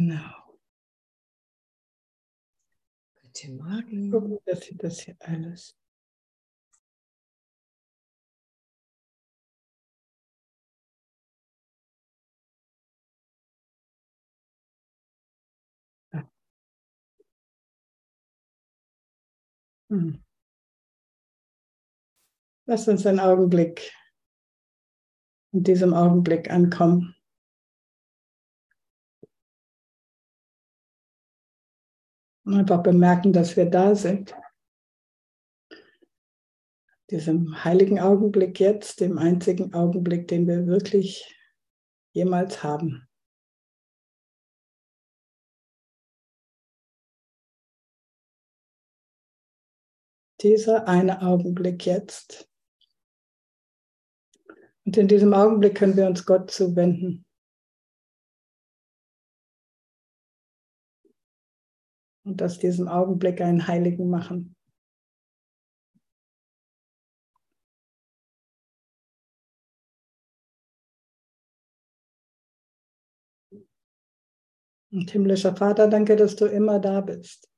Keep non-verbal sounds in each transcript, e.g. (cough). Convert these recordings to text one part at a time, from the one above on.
Genau. Guten Morgen. Gucken, dass Sie das hier alles. Hm. Lass uns einen Augenblick in diesem Augenblick ankommen. Und einfach bemerken, dass wir da sind. Diesem heiligen Augenblick jetzt, dem einzigen Augenblick, den wir wirklich jemals haben. Dieser eine Augenblick jetzt. Und in diesem Augenblick können wir uns Gott zuwenden. Und aus diesem Augenblick einen Heiligen machen. Und himmlischer Vater, danke, dass du immer da bist.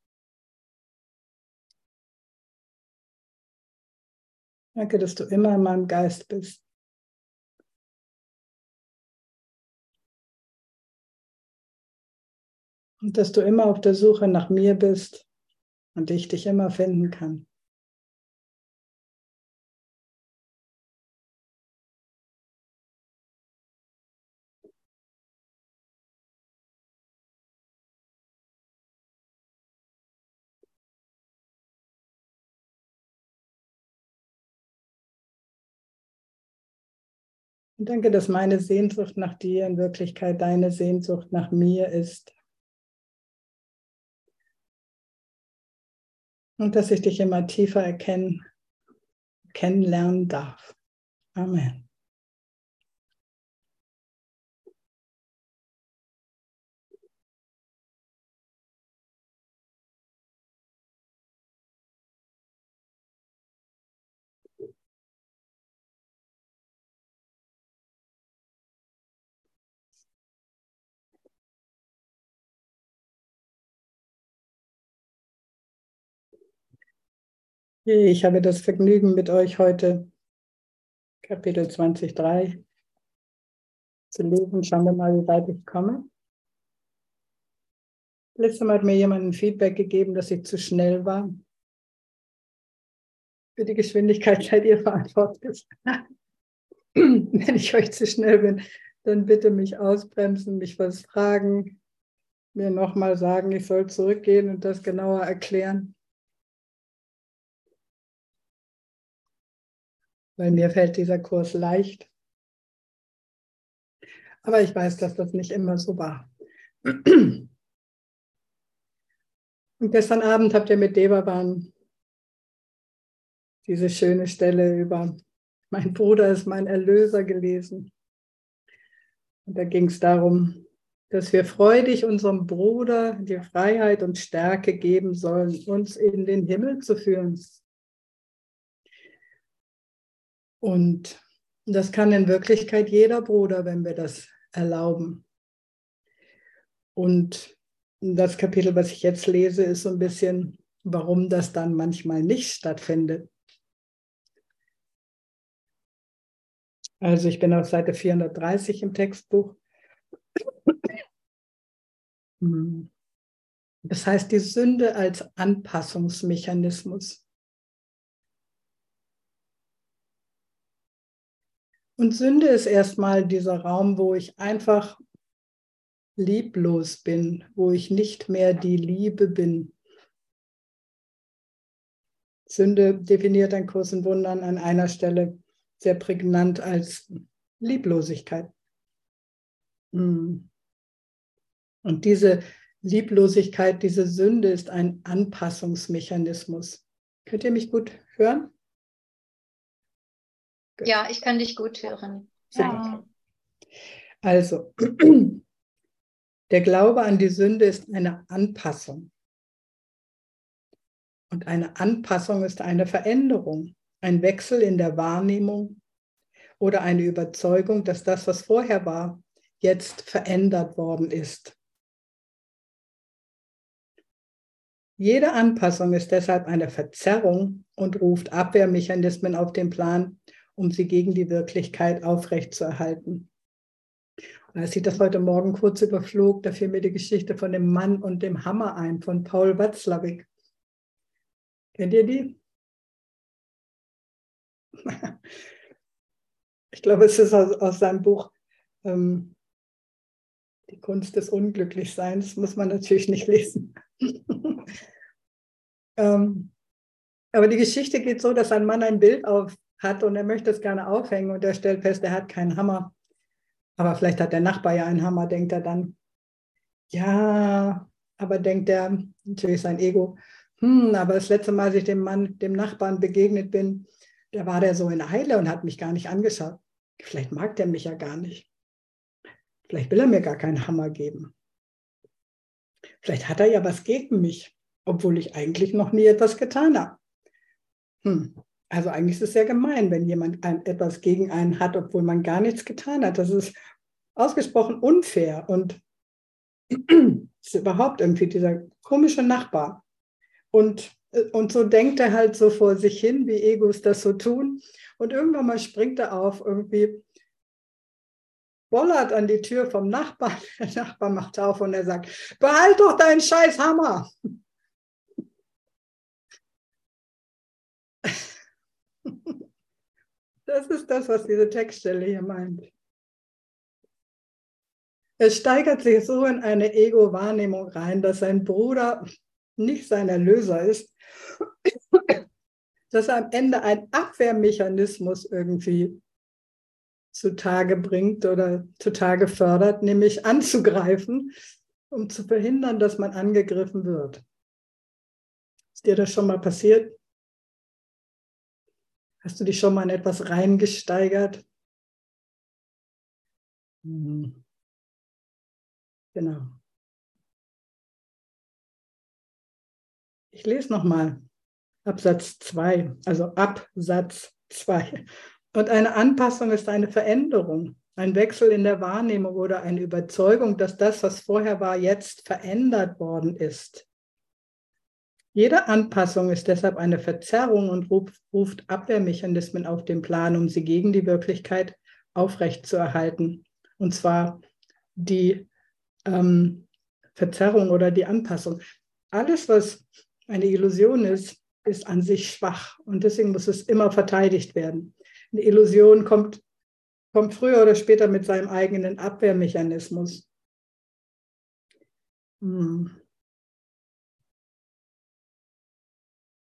Danke, dass du immer in meinem Geist bist. Und dass du immer auf der Suche nach mir bist und ich dich immer finden kann. Danke, dass meine Sehnsucht nach dir in Wirklichkeit deine Sehnsucht nach mir ist. Und dass ich dich immer tiefer erkennen, kennenlernen darf. Amen. Ich habe das Vergnügen mit euch heute Kapitel 23 zu lesen. Schauen wir mal, wie weit ich komme. Letztes Mal hat mir jemand ein Feedback gegeben, dass ich zu schnell war. Für die Geschwindigkeit seid ihr verantwortlich. (laughs) Wenn ich euch zu schnell bin, dann bitte mich ausbremsen, mich was fragen, mir nochmal sagen, ich soll zurückgehen und das genauer erklären. Weil mir fällt dieser Kurs leicht. Aber ich weiß, dass das nicht immer so war. Und gestern Abend habt ihr mit Devaban diese schöne Stelle über mein Bruder ist mein Erlöser gelesen. Und da ging es darum, dass wir freudig unserem Bruder die Freiheit und Stärke geben sollen, uns in den Himmel zu führen. Und das kann in Wirklichkeit jeder Bruder, wenn wir das erlauben. Und das Kapitel, was ich jetzt lese, ist so ein bisschen, warum das dann manchmal nicht stattfindet. Also ich bin auf Seite 430 im Textbuch. Das heißt die Sünde als Anpassungsmechanismus. Und Sünde ist erstmal dieser Raum, wo ich einfach lieblos bin, wo ich nicht mehr die Liebe bin. Sünde definiert ein Kurs in Wundern an einer Stelle sehr prägnant als Lieblosigkeit. Hm. Und diese Lieblosigkeit, diese Sünde ist ein Anpassungsmechanismus. Könnt ihr mich gut hören? Ja, ich kann dich gut hören. Ja. Also, (clears throat) der Glaube an die Sünde ist eine Anpassung. Und eine Anpassung ist eine Veränderung, ein Wechsel in der Wahrnehmung oder eine Überzeugung, dass das, was vorher war, jetzt verändert worden ist. Jede Anpassung ist deshalb eine Verzerrung und ruft Abwehrmechanismen auf den Plan, um sie gegen die Wirklichkeit aufrechtzuerhalten. Und als ich das heute Morgen kurz überflog, da fiel mir die Geschichte von dem Mann und dem Hammer ein, von Paul Watzlawick. Kennt ihr die? (laughs) Ich glaube, es ist aus, aus seinem Buch ähm, Die Kunst des Unglücklichseins. Muss man natürlich nicht lesen. (laughs) ähm, aber die Geschichte geht so, dass ein Mann ein Bild auf hat und er möchte es gerne aufhängen und er stellt fest, er hat keinen Hammer. Aber vielleicht hat der Nachbar ja einen Hammer, denkt er dann. Ja, aber denkt er, natürlich sein Ego, hm, aber das letzte Mal, als ich dem Mann, dem Nachbarn begegnet bin, da war der so in Eile und hat mich gar nicht angeschaut. Vielleicht mag der mich ja gar nicht. Vielleicht will er mir gar keinen Hammer geben. Vielleicht hat er ja was gegen mich, obwohl ich eigentlich noch nie etwas getan habe. Hm. Also eigentlich ist es sehr gemein, wenn jemand ein, etwas gegen einen hat, obwohl man gar nichts getan hat. Das ist ausgesprochen unfair und (clears throat) ist überhaupt irgendwie dieser komische Nachbar. Und, und so denkt er halt so vor sich hin, wie Egos das so tun. Und irgendwann mal springt er auf, irgendwie bollert an die Tür vom Nachbarn. (laughs) Der Nachbar macht auf und er sagt, behalt doch deinen scheiß Hammer. Das ist das, was diese Textstelle hier meint. Er steigert sich so in eine Ego-Wahrnehmung rein, dass sein Bruder nicht sein Erlöser ist, dass er am Ende einen Abwehrmechanismus irgendwie zutage bringt oder zutage fördert, nämlich anzugreifen, um zu verhindern, dass man angegriffen wird. Ist dir das schon mal passiert? Hast du dich schon mal in etwas reingesteigert? Mhm. Genau. Ich lese nochmal Absatz 2, also Absatz 2. Und eine Anpassung ist eine Veränderung, ein Wechsel in der Wahrnehmung oder eine Überzeugung, dass das, was vorher war, jetzt verändert worden ist. Jede Anpassung ist deshalb eine Verzerrung und ruft Abwehrmechanismen auf den Plan, um sie gegen die Wirklichkeit aufrechtzuerhalten. Und zwar die ähm, Verzerrung oder die Anpassung. Alles, was eine Illusion ist, ist an sich schwach und deswegen muss es immer verteidigt werden. Eine Illusion kommt, kommt früher oder später mit seinem eigenen Abwehrmechanismus. Hm.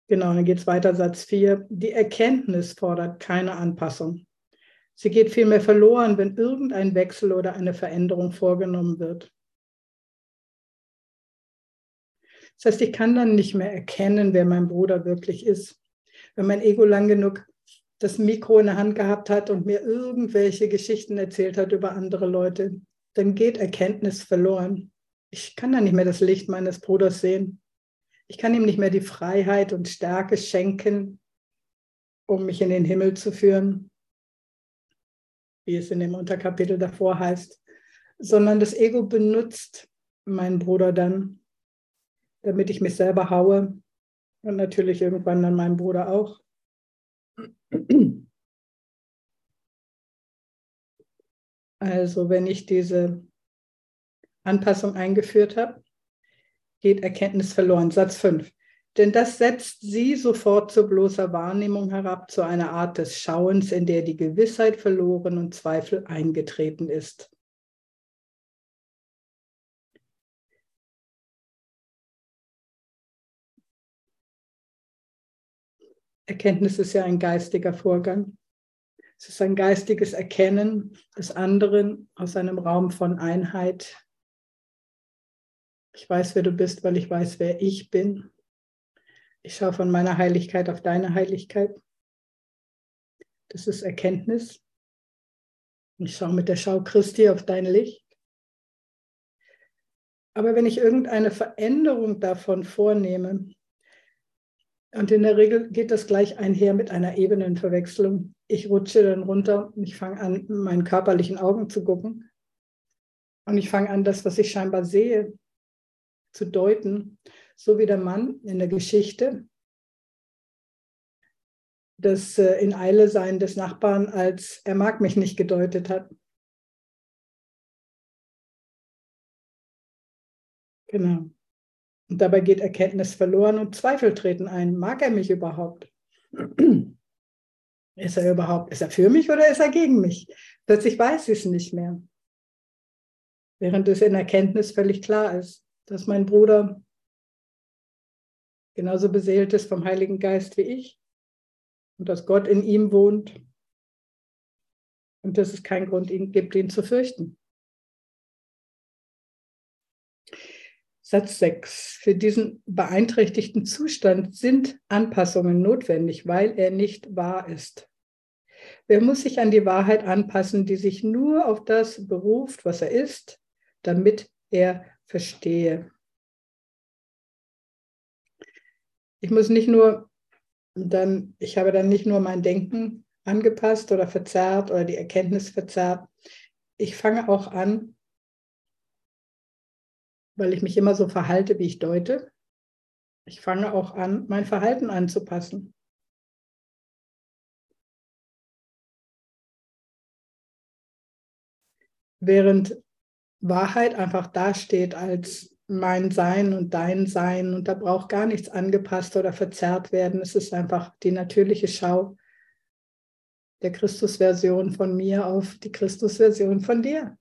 Genau, dann geht es weiter, Satz 4. Die Erkenntnis fordert keine Anpassung. Sie geht vielmehr verloren, wenn irgendein Wechsel oder eine Veränderung vorgenommen wird. Das heißt, ich kann dann nicht mehr erkennen, wer mein Bruder wirklich ist. Wenn mein Ego lang genug das Mikro in der Hand gehabt hat und mir irgendwelche Geschichten erzählt hat über andere Leute, dann geht Erkenntnis verloren. Ich kann dann nicht mehr das Licht meines Bruders sehen. Ich kann ihm nicht mehr die Freiheit und Stärke schenken, um mich in den Himmel zu führen, wie es in dem Unterkapitel davor heißt, sondern das Ego benutzt meinen Bruder dann, damit ich mich selber haue und natürlich irgendwann dann meinen Bruder auch. Also wenn ich diese Anpassung eingeführt habe, geht Erkenntnis verloren. Satz 5. Denn das setzt sie sofort zu bloßer Wahrnehmung herab, zu einer Art des Schauens, in der die Gewissheit verloren und Zweifel eingetreten ist. Erkenntnis ist ja ein geistiger Vorgang. Es ist ein geistiges Erkennen des anderen aus einem Raum von Einheit, ich weiß, wer du bist, weil ich weiß, wer ich bin. Ich schaue von meiner Heiligkeit auf deine Heiligkeit. Das ist Erkenntnis. Ich schaue mit der Schau Christi auf dein Licht. Aber wenn ich irgendeine Veränderung davon vornehme, und in der Regel geht das gleich einher mit einer Ebenenverwechslung. Ich rutsche dann runter und ich fange an, meinen körperlichen Augen zu gucken. Und ich fange an, das, was ich scheinbar sehe, zu deuten, so wie der Mann in der Geschichte das äh, in Eile sein des Nachbarn als er mag mich nicht gedeutet hat. Genau. Und dabei geht Erkenntnis verloren und Zweifel treten ein. Mag er mich überhaupt? (clears throat) Ist er überhaupt, ist er für mich oder ist er gegen mich? Plötzlich weiß ich es nicht mehr. Während es in Erkenntnis völlig klar ist, dass mein Bruder genauso beseelt ist vom Heiligen Geist wie ich und dass Gott in ihm wohnt und dass es keinen Grund gibt, ihn zu fürchten. Satz 6. Für diesen beeinträchtigten Zustand sind Anpassungen notwendig, weil er nicht wahr ist. Wer muss sich an die Wahrheit anpassen, die sich nur auf das beruft, was er ist, damit er verstehe. Ich muss nicht nur dann, ich habe dann nicht nur mein Denken angepasst oder verzerrt oder die Erkenntnis verzerrt. Ich fange auch an, weil ich mich immer so verhalte, wie ich deute. Ich fange auch an, mein Verhalten anzupassen. Während Wahrheit einfach dasteht als mein Sein und dein Sein und da braucht gar nichts angepasst oder verzerrt werden. Es ist einfach die natürliche Schau der Christusversion von mir auf die Christusversion von dir.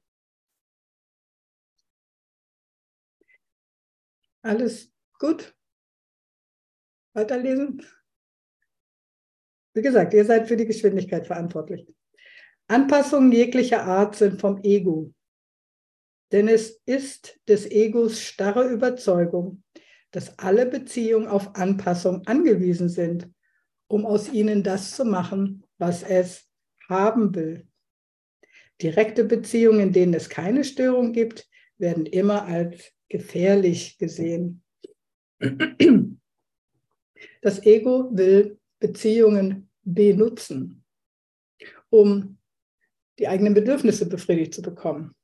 Alles gut? Weiterlesen? Wie gesagt, ihr seid für die Geschwindigkeit verantwortlich. Anpassungen jeglicher Art sind vom Ego. Denn es ist des Egos starre Überzeugung, dass alle Beziehungen auf Anpassung angewiesen sind, um aus ihnen das zu machen, was es haben will. Direkte Beziehungen, in denen es keine Störung gibt, werden immer als gefährlich gesehen. Das Ego will Beziehungen benutzen, um die eigenen Bedürfnisse befriedigt zu bekommen,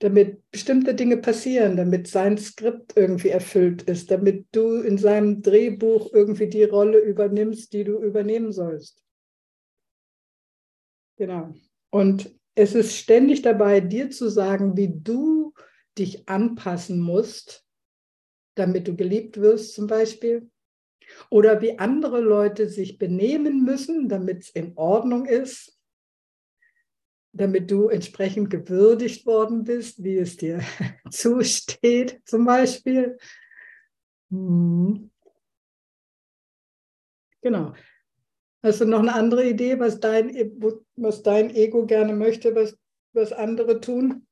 damit bestimmte Dinge passieren, damit sein Skript irgendwie erfüllt ist, damit du in seinem Drehbuch irgendwie die Rolle übernimmst, die du übernehmen sollst. Genau. Und es ist ständig dabei, dir zu sagen, wie du dich anpassen musst, damit du geliebt wirst zum Beispiel. Oder wie andere Leute sich benehmen müssen, damit es in Ordnung ist, damit du entsprechend gewürdigt worden bist, wie es dir (laughs) zusteht zum Beispiel. Hm. Genau. Hast du noch eine andere Idee, was dein, e-, was dein Ego gerne möchte, was, was andere tun?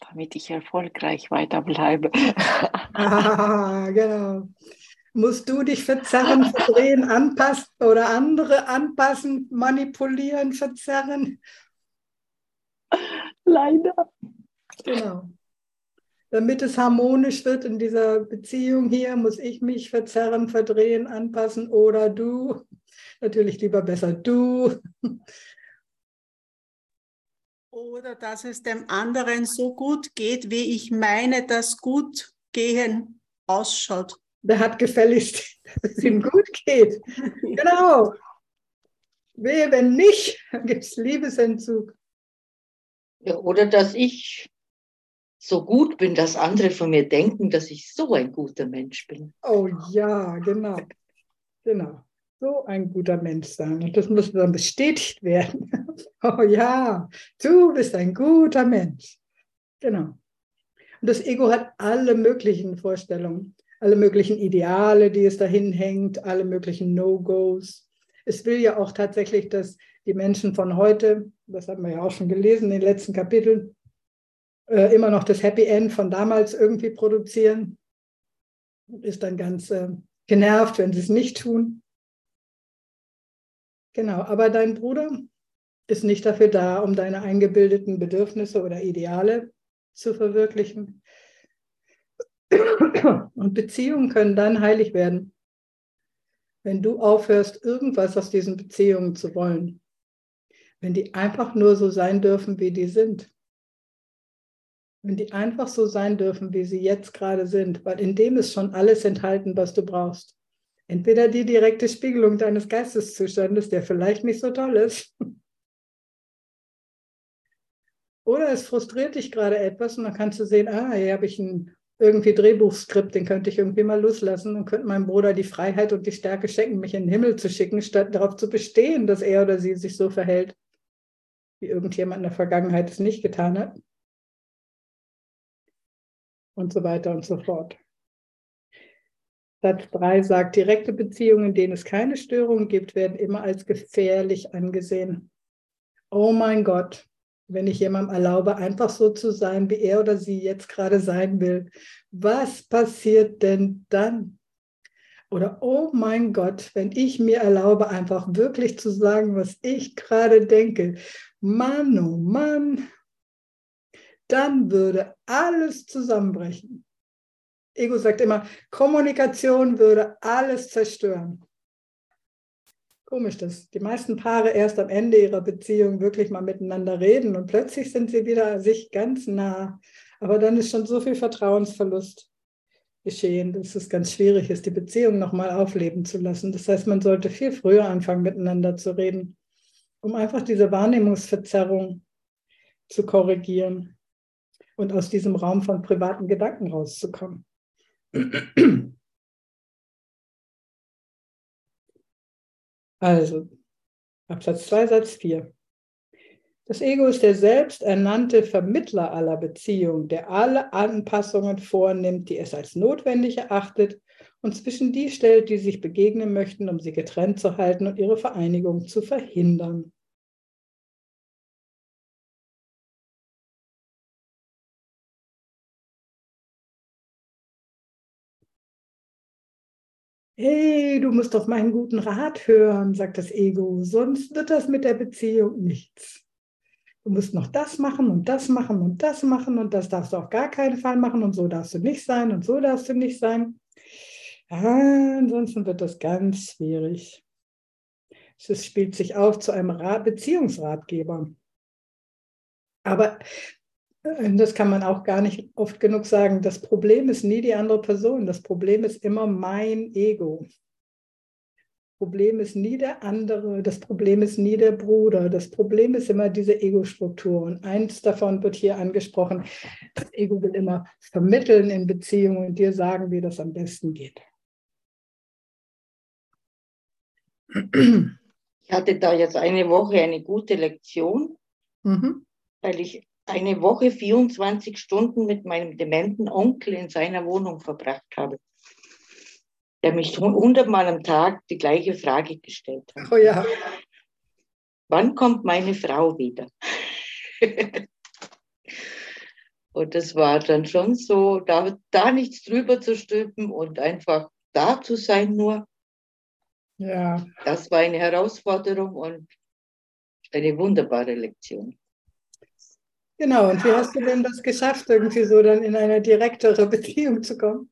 damit ich erfolgreich weiterbleibe. (laughs) ah, genau. Musst du dich verzerren, verdrehen, anpassen oder andere anpassen, manipulieren, verzerren? Leider. Genau. Damit es harmonisch wird in dieser Beziehung hier, muss ich mich verzerren, verdrehen, anpassen oder du. Natürlich lieber besser du. Oder dass es dem anderen so gut geht, wie ich meine, dass gut gehen ausschaut. Der hat gefälligst, (laughs) dass es ihm gut geht. genau. Wehe, wenn nicht, dann gibt es Liebesentzug. Ja, oder dass ich so gut bin, dass andere von mir denken, dass ich so ein guter Mensch bin. Oh ja, genau. Genau so ein guter Mensch sein. Und das muss dann bestätigt werden. (laughs) oh ja, du bist ein guter Mensch. Genau. Und das Ego hat alle möglichen Vorstellungen, alle möglichen Ideale, die es dahin hängt, alle möglichen No-Gos. Es will ja auch tatsächlich, dass die Menschen von heute, das haben wir ja auch schon gelesen in den letzten Kapiteln, äh, immer noch das Happy End von damals irgendwie produzieren. Ist dann ganz äh, genervt, wenn sie es nicht tun. Genau, aber dein Bruder ist nicht dafür da, um deine eingebildeten Bedürfnisse oder Ideale zu verwirklichen. Und Beziehungen können dann heilig werden, wenn du aufhörst, irgendwas aus diesen Beziehungen zu wollen. wenn die einfach nur so sein dürfen, wie die sind. Wenn die einfach so sein dürfen, wie sie jetzt gerade sind, weil in dem ist schon alles enthalten, was du brauchst. Entweder die direkte Spiegelung deines Geisteszustandes, der vielleicht nicht so toll ist, (laughs) oder es frustriert dich gerade etwas und dann kannst du sehen, ah, hier habe ich ein irgendwie Drehbuchskript, den könnte ich irgendwie mal loslassen und könnte meinem Bruder die Freiheit und die Stärke schenken, mich in den Himmel zu schicken, statt darauf zu bestehen, dass er oder sie sich so verhält, wie irgendjemand in der Vergangenheit es nicht getan hat. Und so weiter und so fort. Satz 3 sagt, direkte Beziehungen, in denen es keine Störungen gibt, werden immer als gefährlich angesehen. Oh mein Gott, wenn ich jemandem erlaube, einfach so zu sein, wie er oder sie jetzt gerade sein will, was passiert denn dann? Oder, oh mein Gott, wenn ich mir erlaube, einfach wirklich zu sagen, was ich gerade denke, Mann, oh Mann, dann würde alles zusammenbrechen. Ego sagt immer, Kommunikation würde alles zerstören. Komisch, dass die meisten Paare erst am Ende ihrer Beziehung wirklich mal miteinander reden und plötzlich sind sie wieder sich ganz nah. Aber dann ist schon so viel Vertrauensverlust geschehen, dass es ganz schwierig ist, die Beziehung nochmal aufleben zu lassen. Das heißt, man sollte viel früher anfangen, miteinander zu reden, um einfach diese Wahrnehmungsverzerrung zu korrigieren und aus diesem Raum von privaten Gedanken rauszukommen. (clears throat) Also, Absatz 2, Satz 4. Das Ego ist der selbsternannte Vermittler aller Beziehungen, der alle Anpassungen vornimmt, die es als notwendig erachtet und zwischen die stellt, die sich begegnen möchten, um sie getrennt zu halten und ihre Vereinigung zu verhindern. Hey, du musst auf meinen guten Rat hören, sagt das Ego, sonst wird das mit der Beziehung nichts. Du musst noch das machen und das machen und das machen und das darfst du auf gar keinen Fall machen und so darfst du nicht sein und so darfst du nicht sein. Ansonsten wird das ganz schwierig. Es spielt sich auf zu einem Beziehungsratgeber. Aber das kann man auch gar nicht oft genug sagen. Das Problem ist nie die andere Person. Das Problem ist immer mein Ego. Das Problem ist nie der andere. Das Problem ist nie der Bruder. Das Problem ist immer diese Ego-Struktur. Und eins davon wird hier angesprochen. Das Ego will immer vermitteln in Beziehungen und dir sagen, wie das am besten geht. Ich hatte da jetzt eine Woche eine gute Lektion, mhm. weil ich eine Woche 24 Stunden mit meinem dementen Onkel in seiner Wohnung verbracht habe, der mich hundertmal am Tag die gleiche Frage gestellt hat. Oh ja. Wann kommt meine Frau wieder? (laughs) und das war dann schon so, da, da nichts drüber zu stülpen und einfach da zu sein nur. Ja. Das war eine Herausforderung und eine wunderbare Lektion. Genau, und wie hast du denn das geschafft, irgendwie so dann in eine direktere (laughs) Beziehung zu kommen?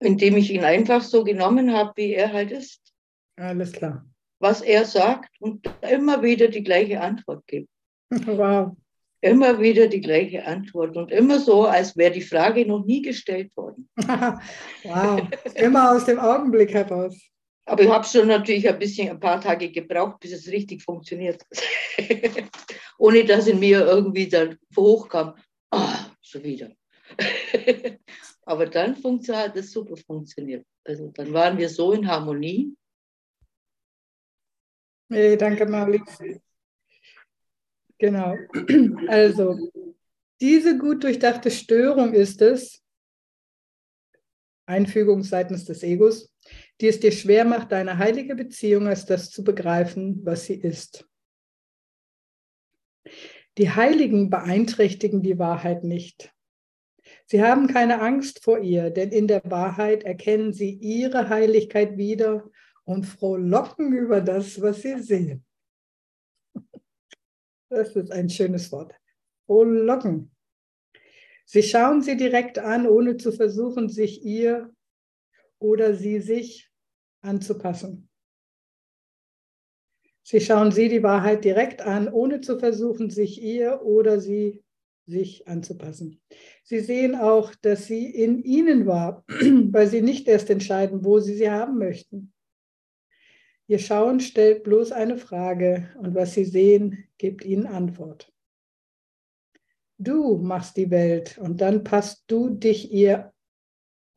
Indem ich ihn einfach so genommen habe, wie er halt ist. Alles klar. Was er sagt und immer wieder die gleiche Antwort gibt. (laughs) Wow. Immer wieder die gleiche Antwort und immer so, als wäre die Frage noch nie gestellt worden. (laughs) wow. Immer aus dem Augenblick heraus. Aber ich habe schon natürlich ein bisschen, ein paar Tage gebraucht, bis es richtig funktioniert. (laughs) Ohne dass in mir irgendwie dann hochkam, ah, schon wieder. (laughs) Aber dann hat es super funktioniert. Also dann waren wir so in Harmonie. Hey, danke, Marlies. Genau. Also, diese gut durchdachte Störung ist es, Einfügung seitens des Egos, die es dir schwer macht, deine heilige Beziehung als das zu begreifen, was sie ist. Die Heiligen beeinträchtigen die Wahrheit nicht. Sie haben keine Angst vor ihr, denn in der Wahrheit erkennen sie ihre Heiligkeit wieder und frohlocken über das, was sie sehen. Das ist ein schönes Wort. Frohlocken. Sie schauen sie direkt an, ohne zu versuchen, sich ihr oder sie sich anzupassen. Sie schauen sie die Wahrheit direkt an, ohne zu versuchen, sich ihr oder sie sich anzupassen. Sie sehen auch, dass sie in ihnen war, (clears throat) weil sie nicht erst entscheiden, wo sie sie haben möchten. Ihr Schauen stellt bloß eine Frage und was sie sehen, gibt ihnen Antwort. Du machst die Welt und dann passt du dich ihr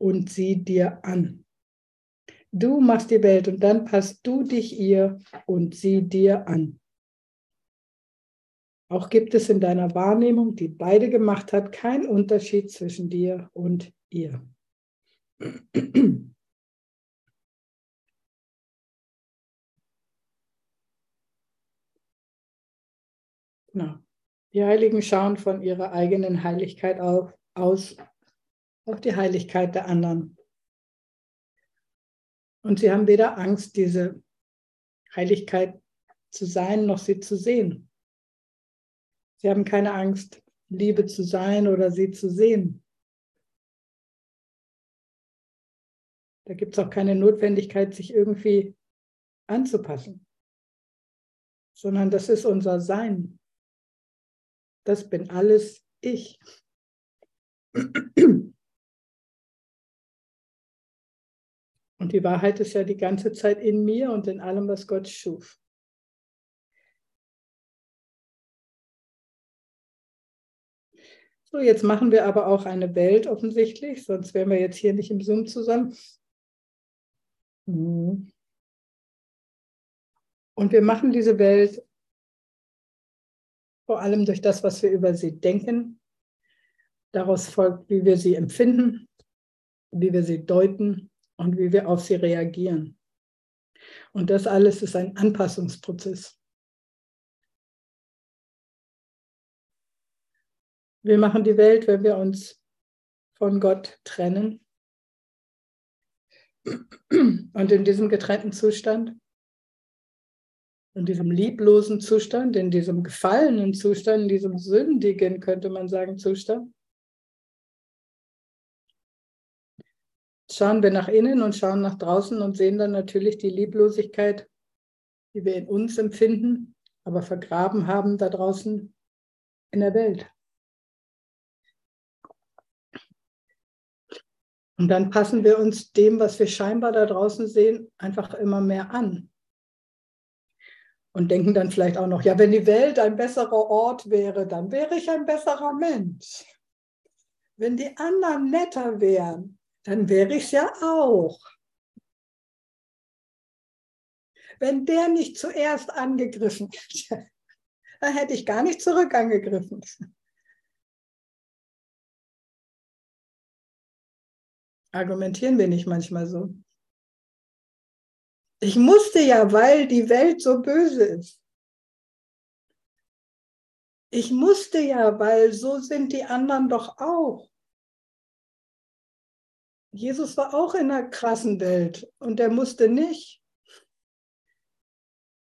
und sie dir an. Du machst die Welt und dann passt du dich ihr und sie dir an. Auch gibt es in deiner Wahrnehmung, die beide gemacht hat, keinen Unterschied zwischen dir und ihr. Genau. Die Heiligen schauen von ihrer eigenen Heiligkeit auf, aus auf die Heiligkeit der anderen. Und sie haben weder Angst, diese Heiligkeit zu sein, noch sie zu sehen. Sie haben keine Angst, Liebe zu sein oder sie zu sehen. Da gibt es auch keine Notwendigkeit, sich irgendwie anzupassen, sondern das ist unser Sein. Das bin alles ich. Und die Wahrheit ist ja die ganze Zeit in mir und in allem, was Gott schuf. So, jetzt machen wir aber auch eine Welt offensichtlich, sonst wären wir jetzt hier nicht im Zoom zusammen. Mhm. Und wir machen diese Welt vor allem durch das, was wir über sie denken. Daraus folgt, wie wir sie empfinden, wie wir sie deuten und wie wir auf sie reagieren. Und das alles ist ein Anpassungsprozess. Wir machen die Welt, wenn wir uns von Gott trennen. Und in diesem getrennten Zustand, in diesem lieblosen Zustand, in diesem gefallenen Zustand, in diesem sündigen, könnte man sagen, Zustand, schauen wir nach innen und schauen nach draußen und sehen dann natürlich die Lieblosigkeit, die wir in uns empfinden, aber vergraben haben da draußen in der Welt. Und dann passen wir uns dem, was wir scheinbar da draußen sehen, einfach immer mehr an. Und denken dann vielleicht auch noch, ja, wenn die Welt ein besserer Ort wäre, dann wäre ich ein besserer Mensch. Wenn die anderen netter wären, dann wäre ich es ja auch. Wenn der nicht zuerst angegriffen hätte, (laughs) dann hätte ich gar nicht zurück angegriffen. Argumentieren wir nicht manchmal so? Ich musste ja, weil die Welt so böse ist. Ich musste ja, weil so sind die anderen doch auch. Jesus war auch in einer krassen Welt und der musste nicht.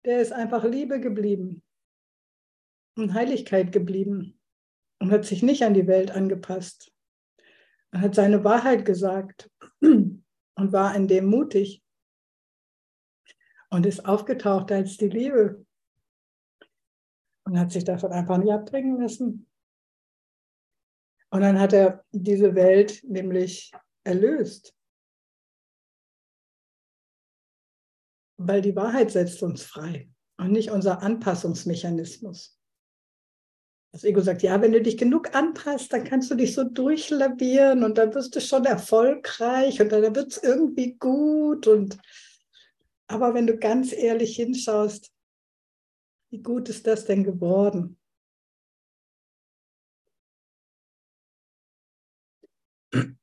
Der ist einfach Liebe geblieben und Heiligkeit geblieben und hat sich nicht an die Welt angepasst. Er hat seine Wahrheit gesagt und war in dem mutig und ist aufgetaucht als die Liebe und hat sich davon einfach nicht abbringen lassen. Und dann hat er diese Welt nämlich erlöst. Weil die Wahrheit setzt uns frei und nicht unser Anpassungsmechanismus. Das Ego sagt, ja, wenn du dich genug anpasst, dann kannst du dich so durchlavieren und dann wirst du schon erfolgreich und dann wird es irgendwie gut. Und aber wenn du ganz ehrlich hinschaust, wie gut ist das denn geworden?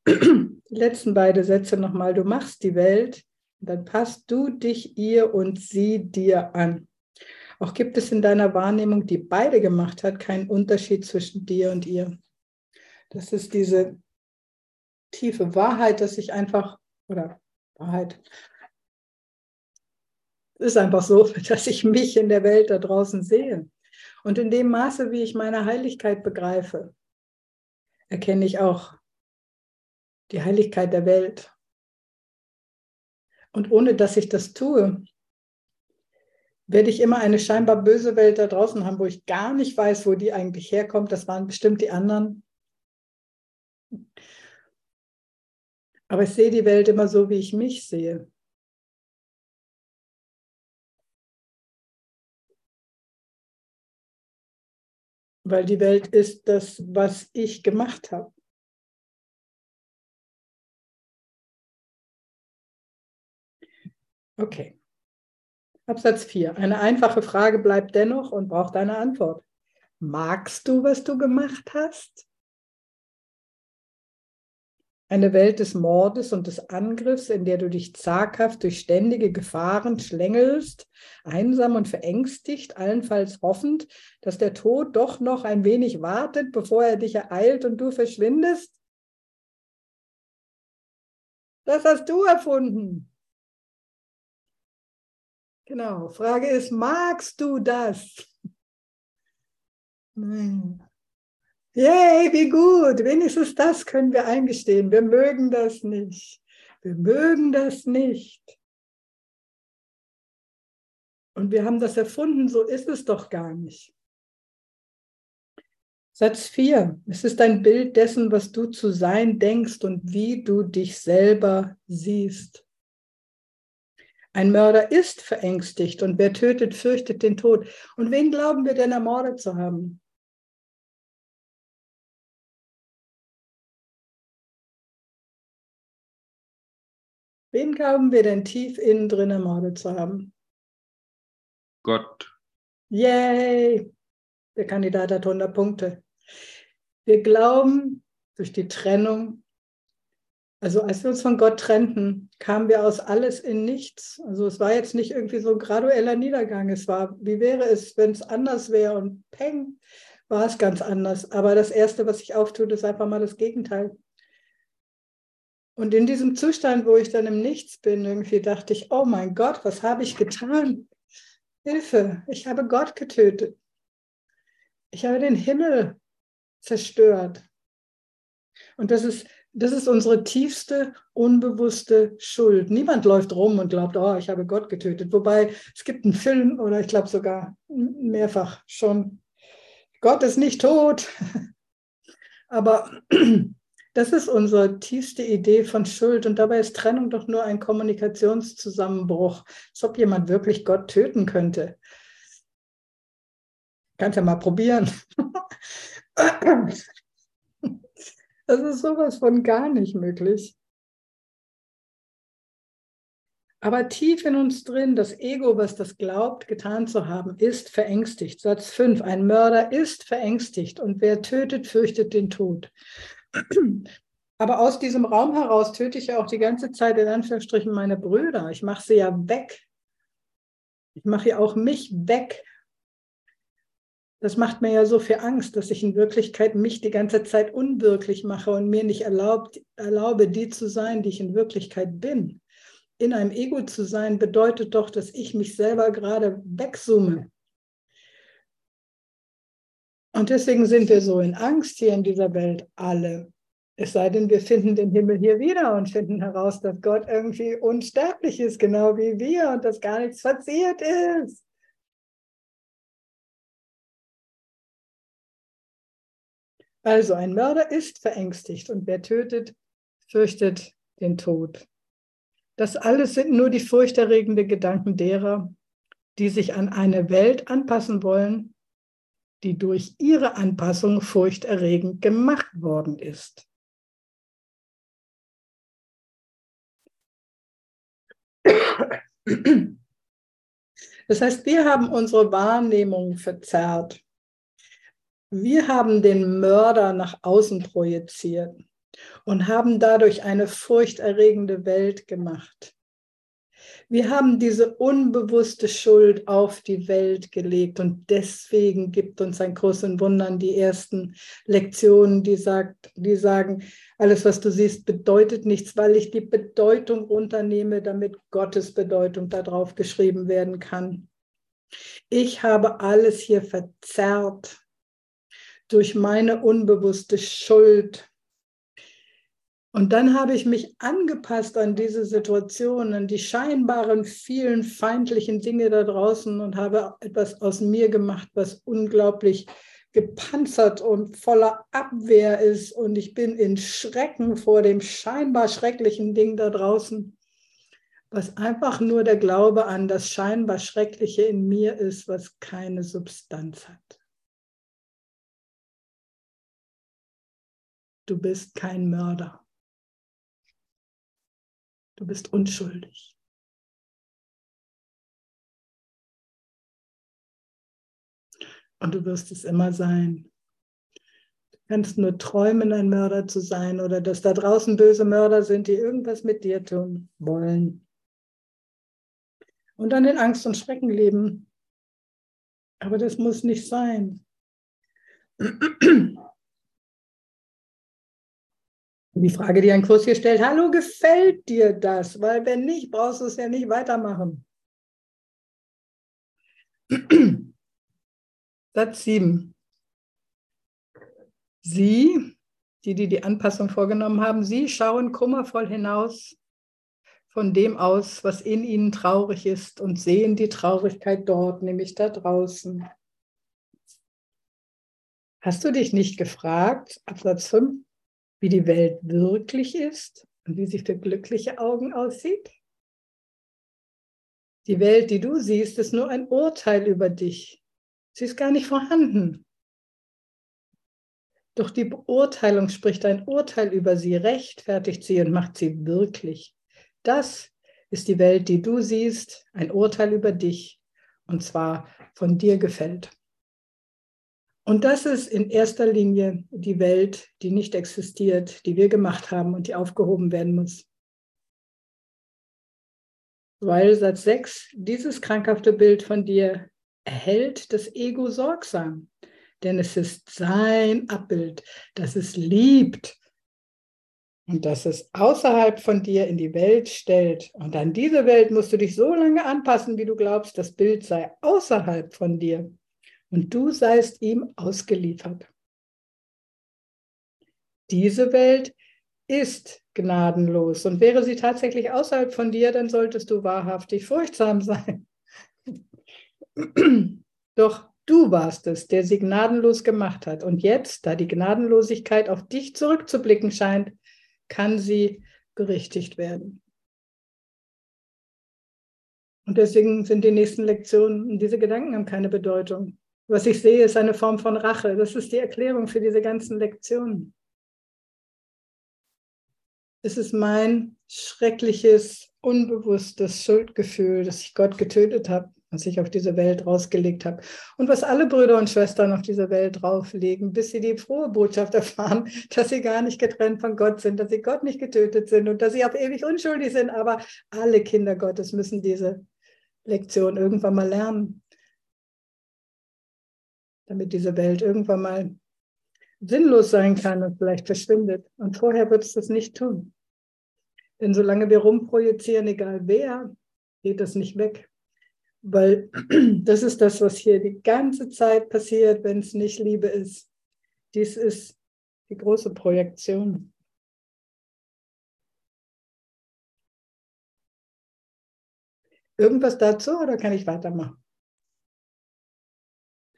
Die letzten beiden Sätze nochmal. Du machst die Welt, dann passt du dich ihr und sie dir an. Auch gibt es in deiner Wahrnehmung, die beide gemacht hat, keinen Unterschied zwischen dir und ihr. Das ist diese tiefe Wahrheit, dass ich einfach, oder Wahrheit, ist einfach so, (laughs) dass ich mich in der Welt da draußen sehe. Und in dem Maße, wie ich meine Heiligkeit begreife, erkenne ich auch die Heiligkeit der Welt. Und ohne dass ich das tue, werde ich immer eine scheinbar böse Welt da draußen haben, wo ich gar nicht weiß, wo die eigentlich herkommt. Das waren bestimmt die anderen. Aber ich sehe die Welt immer so, wie ich mich sehe. Weil die Welt ist das, was ich gemacht habe. Okay. Absatz 4. Eine einfache Frage bleibt dennoch und braucht eine Antwort. Magst du, was du gemacht hast? Eine Welt des Mordes und des Angriffs, in der du dich zaghaft durch ständige Gefahren schlängelst, einsam und verängstigt, allenfalls hoffend, dass der Tod doch noch ein wenig wartet, bevor er dich ereilt und du verschwindest? Das hast du erfunden. Genau. Frage ist, magst du das? Nein. Yay, wie gut. Wenigstens das können wir eingestehen. Wir mögen das nicht. Wir mögen das nicht. Und wir haben das erfunden, so ist es doch gar nicht. Satz 4. Es ist ein Bild dessen, was du zu sein denkst und wie du dich selber siehst. Ein Mörder ist verängstigt und wer tötet, fürchtet den Tod. Und wen glauben wir denn ermordet zu haben? Wen glauben wir denn tief innen drin ermordet zu haben? Gott. Yay! Der Kandidat hat 100 Punkte. Wir glauben durch die Trennung, also als wir uns von Gott trennten, kamen wir aus alles in nichts. Also es war jetzt nicht irgendwie so ein gradueller Niedergang. Es war, wie wäre es, wenn es anders wäre und peng, war es ganz anders. Aber das Erste, was sich auftut, ist einfach mal das Gegenteil. Und in diesem Zustand, wo ich dann im Nichts bin, irgendwie dachte ich, oh mein Gott, was habe ich getan? Hilfe, ich habe Gott getötet. Ich habe den Himmel zerstört. Und das ist, das ist unsere tiefste, unbewusste Schuld. Niemand läuft rum und glaubt, oh, ich habe Gott getötet. Wobei es gibt einen Film oder ich glaube sogar mehrfach schon, Gott ist nicht tot. (laughs) Aber (clears throat) das ist unsere tiefste Idee von Schuld. Und dabei ist Trennung doch nur ein Kommunikationszusammenbruch, als ob jemand wirklich Gott töten könnte. Kannst ja mal probieren. (clears throat) Das ist sowas von gar nicht möglich. Aber tief in uns drin, das Ego, was das glaubt, getan zu haben, ist verängstigt. Satz 5. Ein Mörder ist verängstigt und wer tötet, fürchtet den Tod. Aber aus diesem Raum heraus töte ich ja auch die ganze Zeit in Anführungsstrichen meine Brüder. Ich mache sie ja weg. Ich mache ja auch mich weg. Das macht mir ja so viel Angst, dass ich in Wirklichkeit mich die ganze Zeit unwirklich mache und mir nicht erlaubt, erlaube, die zu sein, die ich in Wirklichkeit bin. In einem Ego zu sein bedeutet doch, dass ich mich selber gerade wegzoome. Und deswegen sind wir so in Angst hier in dieser Welt alle. Es sei denn, wir finden den Himmel hier wieder und finden heraus, dass Gott irgendwie unsterblich ist, genau wie wir, und dass gar nichts verziert ist. Also ein Mörder ist verängstigt und wer tötet, fürchtet den Tod. Das alles sind nur die furchterregenden Gedanken derer, die sich an eine Welt anpassen wollen, die durch ihre Anpassung furchterregend gemacht worden ist. Das heißt, wir haben unsere Wahrnehmung verzerrt. Wir haben den Mörder nach außen projiziert und haben dadurch eine furchterregende Welt gemacht. Wir haben diese unbewusste Schuld auf die Welt gelegt und deswegen gibt uns ein großen Wundern die ersten Lektionen, die, sagt, die sagen, alles, was du siehst, bedeutet nichts, weil ich die Bedeutung runternehme, damit Gottes Bedeutung darauf geschrieben werden kann. Ich habe alles hier verzerrt durch meine unbewusste Schuld Und dann habe ich mich angepasst an diese Situation, an die scheinbaren vielen feindlichen Dinge da draußen und habe etwas aus mir gemacht, was unglaublich gepanzert und voller Abwehr ist. Und ich bin in Schrecken vor dem scheinbar schrecklichen Ding da draußen, was einfach nur der Glaube an das scheinbar Schreckliche in mir ist, was keine Substanz hat. Du bist kein Mörder. Du bist unschuldig. Und du wirst es immer sein. Du kannst nur träumen, ein Mörder zu sein oder dass da draußen böse Mörder sind, die irgendwas mit dir tun wollen. Und dann in Angst und Schrecken leben. Aber das muss nicht sein. Die Frage, die ein Kurs hier stellt, hallo, gefällt dir das? Weil wenn nicht, brauchst du es ja nicht weitermachen. (clears throat) Satz 7. Sie, die, die die Anpassung vorgenommen haben, sie schauen kummervoll hinaus von dem aus, was in ihnen traurig ist und sehen die Traurigkeit dort, nämlich da draußen. Hast du dich nicht gefragt, Absatz 5, wie die Welt wirklich ist und wie sie für glückliche Augen aussieht? Die Welt, die du siehst, ist nur ein Urteil über dich. Sie ist gar nicht vorhanden. Doch die Beurteilung spricht ein Urteil über sie, rechtfertigt sie und macht sie wirklich. Das ist die Welt, die du siehst, ein Urteil über dich, und zwar von dir gefällt. Und das ist in erster Linie die Welt, die nicht existiert, die wir gemacht haben und die aufgehoben werden muss. Weil Satz 6, dieses krankhafte Bild von dir erhält das Ego sorgsam, denn es ist sein Abbild, das es liebt und das es außerhalb von dir in die Welt stellt. Und an diese Welt musst du dich so lange anpassen, wie du glaubst, das Bild sei außerhalb von dir und du seist ihm ausgeliefert. Diese Welt ist gnadenlos und wäre sie tatsächlich außerhalb von dir, dann solltest du wahrhaftig furchtsam sein. (clears throat) Doch du warst es, der sie gnadenlos gemacht hat. Und jetzt, da die Gnadenlosigkeit auf dich zurückzublicken scheint, kann sie berichtigt werden. Und deswegen sind die nächsten Lektionen, diese Gedanken haben keine Bedeutung. Was ich sehe, ist eine Form von Rache. Das ist die Erklärung für diese ganzen Lektionen. Es ist mein schreckliches, unbewusstes Schuldgefühl, dass ich Gott getötet habe, was ich auf diese Welt rausgelegt habe. Und was alle Brüder und Schwestern auf diese Welt drauflegen, bis sie die frohe Botschaft erfahren, (laughs) dass sie gar nicht getrennt von Gott sind, dass sie Gott nicht getötet sind und dass sie auf ewig unschuldig sind. Aber alle Kinder Gottes müssen diese Lektion irgendwann mal lernen damit diese Welt irgendwann mal sinnlos sein kann und vielleicht verschwindet. Und vorher wird es das nicht tun. Denn solange wir rumprojizieren, egal wer, geht das nicht weg. Weil (clears throat) das ist das, was hier die ganze Zeit passiert, wenn es nicht Liebe ist. Dies ist die große Projektion. Irgendwas dazu oder kann ich weitermachen?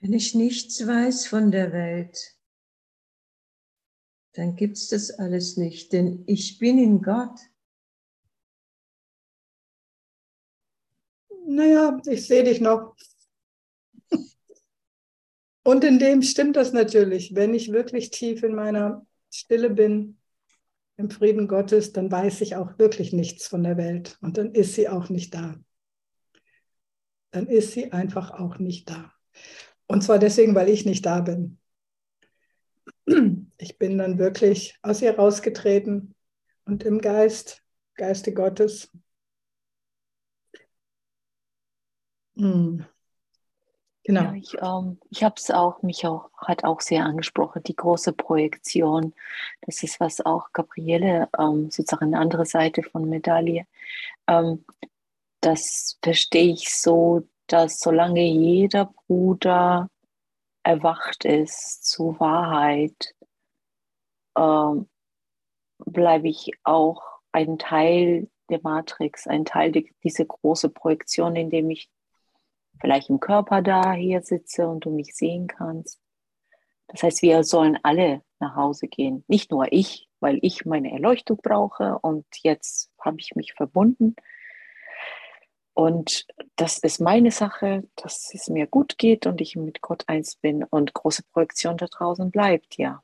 Wenn ich nichts weiß von der Welt, dann gibt es das alles nicht, denn ich bin in Gott. Naja, ich sehe dich noch. Und in dem stimmt das natürlich. Wenn ich wirklich tief in meiner Stille bin, im Frieden Gottes, dann weiß ich auch wirklich nichts von der Welt. Und dann ist sie auch nicht da. Dann ist sie einfach auch nicht da. Und zwar deswegen, weil ich nicht da bin. Ich bin dann wirklich aus ihr rausgetreten und im Geist, Geiste Gottes. Hm. Genau. Ja, ich ähm, ich habe es auch, mich auch, hat auch sehr angesprochen, die große Projektion. Das ist, was auch Gabriele, ähm, sozusagen eine andere Seite von Medaille, ähm, das verstehe ich so, dass solange jeder Bruder erwacht ist zur Wahrheit, ähm, bleibe ich auch ein Teil der Matrix, ein Teil dieser großen Projektion, in dem ich vielleicht im Körper da hier sitze und du mich sehen kannst. Das heißt, wir sollen alle nach Hause gehen. Nicht nur ich, weil ich meine Erleuchtung brauche und jetzt habe ich mich verbunden. Und das ist meine Sache, dass es mir gut geht und ich mit Gott eins bin und große Projektion da draußen bleibt, ja.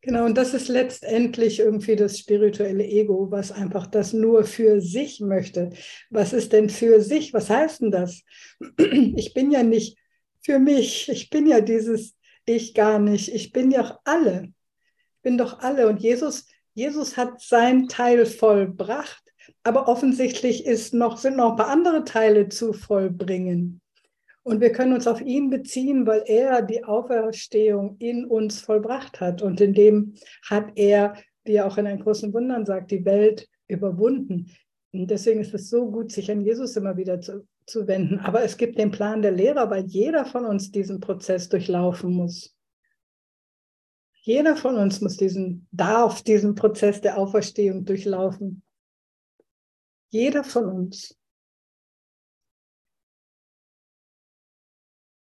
Genau, und das ist letztendlich irgendwie das spirituelle Ego, was einfach das nur für sich möchte. Was ist denn für sich? Was heißt denn das? (clears throat) Ich bin ja nicht für mich. Ich bin ja dieses Ich gar nicht. Ich bin ja alle. Ich bin doch alle. Und Jesus, Jesus hat sein Teil vollbracht, aber offensichtlich ist noch, sind noch ein paar andere Teile zu vollbringen. Und wir können uns auf ihn beziehen, weil er die Auferstehung in uns vollbracht hat. Und in dem hat er, wie er auch in den großen Wundern sagt, die Welt überwunden. Und deswegen ist es so gut, sich an Jesus immer wieder zu, zu wenden. Aber es gibt den Plan der Lehrer, weil jeder von uns diesen Prozess durchlaufen muss. Jeder von uns muss diesen, darf diesen Prozess der Auferstehung durchlaufen. Jeder von uns.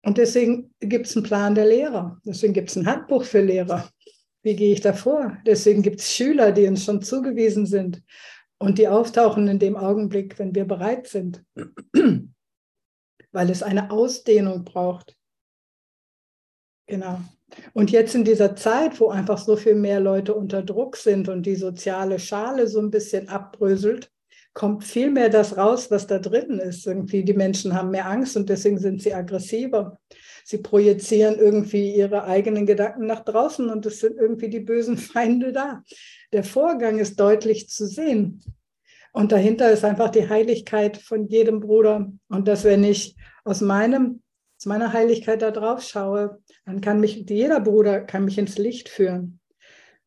Und deswegen gibt es einen Plan der Lehrer. Deswegen gibt es ein Handbuch für Lehrer. Wie gehe ich da vor? Deswegen gibt es Schüler, die uns schon zugewiesen sind und die auftauchen in dem Augenblick, wenn wir bereit sind, weil es eine Ausdehnung braucht. Genau. Und jetzt in dieser Zeit, wo einfach so viel mehr Leute unter Druck sind und die soziale Schale so ein bisschen abbröselt, kommt viel mehr das raus, was da drin ist. Irgendwie die Menschen haben mehr Angst und deswegen sind sie aggressiver. Sie projizieren irgendwie ihre eigenen Gedanken nach draußen und es sind irgendwie die bösen (laughs) Feinde da. Der Vorgang ist deutlich zu sehen. Und dahinter ist einfach die Heiligkeit von jedem Bruder. Und dass wenn ich aus meinem, aus meiner Heiligkeit da drauf schaue, dann kann mich, jeder Bruder kann mich ins Licht führen.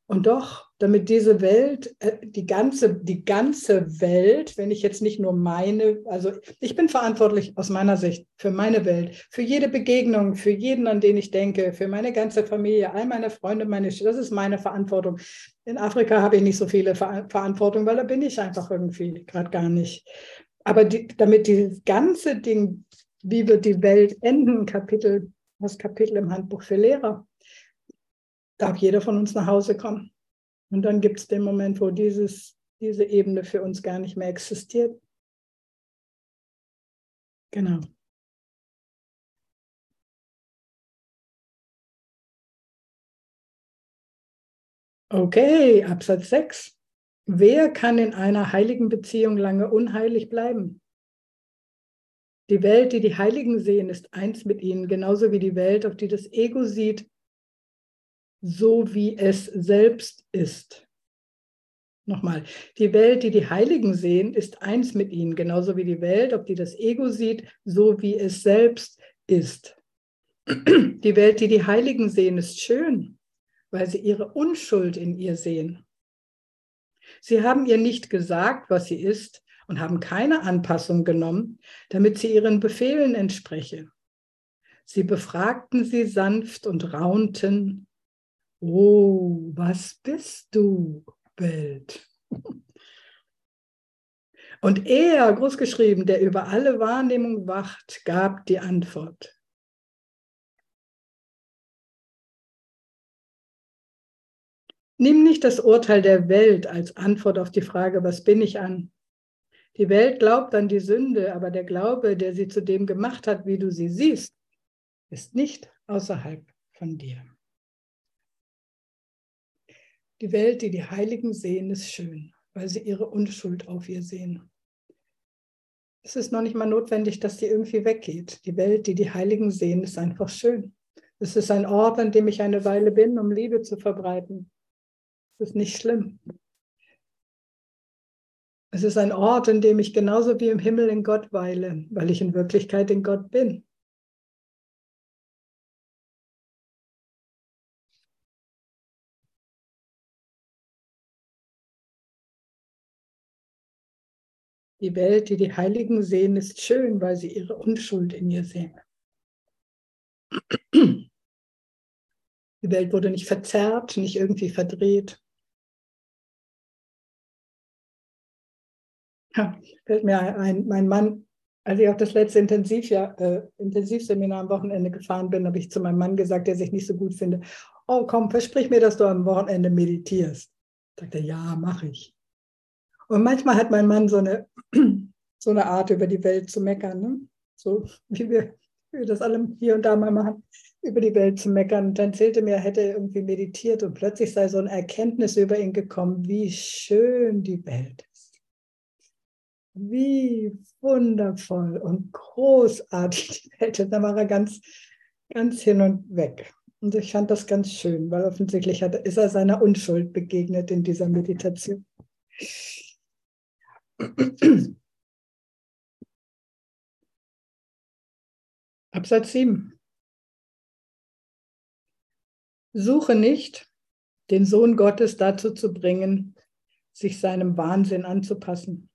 Und doch damit diese Welt, äh, die ganze, die ganze Welt, wenn ich jetzt nicht nur meine, also ich bin verantwortlich aus meiner Sicht für meine Welt, für jede Begegnung, für jeden, an den ich denke, für meine ganze Familie, all meine Freunde, meine, das ist meine Verantwortung. In Afrika habe ich nicht so viele Ver Verantwortung, weil da bin ich einfach irgendwie gerade gar nicht. Aber die, damit dieses ganze Ding, wie wird die Welt enden, Kapitel, das Kapitel im Handbuch für Lehrer, darf jeder von uns nach Hause kommen. Und dann gibt es den Moment, wo dieses, diese Ebene für uns gar nicht mehr existiert. Genau. Okay, Absatz 6. Wer kann in einer heiligen Beziehung lange unheilig bleiben? Die Welt, die die Heiligen sehen, ist eins mit ihnen, genauso wie die Welt, auf die das Ego sieht, so wie es selbst ist. Nochmal, die Welt, die die Heiligen sehen, ist eins mit ihnen, genauso wie die Welt, ob die das Ego sieht, so wie es selbst ist. Die Welt, die die Heiligen sehen, ist schön, weil sie ihre Unschuld in ihr sehen. Sie haben ihr nicht gesagt, was sie ist und haben keine Anpassung genommen, damit sie ihren Befehlen entspreche. Sie befragten sie sanft und raunten, Oh, was bist du, Welt? Und er, großgeschrieben, der über alle Wahrnehmung wacht, gab die Antwort. Nimm nicht das Urteil der Welt als Antwort auf die Frage, was bin ich an? Die Welt glaubt an die Sünde, aber der Glaube, der sie zu dem gemacht hat, wie du sie siehst, ist nicht außerhalb von dir. Die Welt, die die Heiligen sehen, ist schön, weil sie ihre Unschuld auf ihr sehen. Es ist noch nicht mal notwendig, dass sie irgendwie weggeht. Die Welt, die die Heiligen sehen, ist einfach schön. Es ist ein Ort, an dem ich eine Weile bin, um Liebe zu verbreiten. Es ist nicht schlimm. Es ist ein Ort, in dem ich genauso wie im Himmel in Gott weile, weil ich in Wirklichkeit in Gott bin. Die Welt, die die Heiligen sehen, ist schön, weil sie ihre Unschuld in ihr sehen. Die Welt wurde nicht verzerrt, nicht irgendwie verdreht. Ja, fällt mir ein, mein Mann, als ich auf das letzte Intensivjahr, äh, Intensivseminar am Wochenende gefahren bin, habe ich zu meinem Mann gesagt, der sich nicht so gut finde, oh komm, versprich mir, dass du am Wochenende meditierst. Sagt er, ja, mache ich. Und manchmal hat mein Mann so eine, (clears throat) so eine Art, über die Welt zu meckern, ne? so (laughs) wie wir, wie wir das alle hier und da mal machen, über die Welt zu meckern. Und dann erzählte mir, er hätte irgendwie meditiert und plötzlich sei so eine Erkenntnis über ihn gekommen, wie schön die Welt ist. Wie wundervoll und großartig die Welt ist. Da war er ganz, ganz hin und weg. Und ich fand das ganz schön, weil offensichtlich hat, ist er seiner Unschuld begegnet in dieser Meditation. Absatz 7. Suche nicht, den Sohn Gottes dazu zu bringen, sich seinem Wahnsinn anzupassen.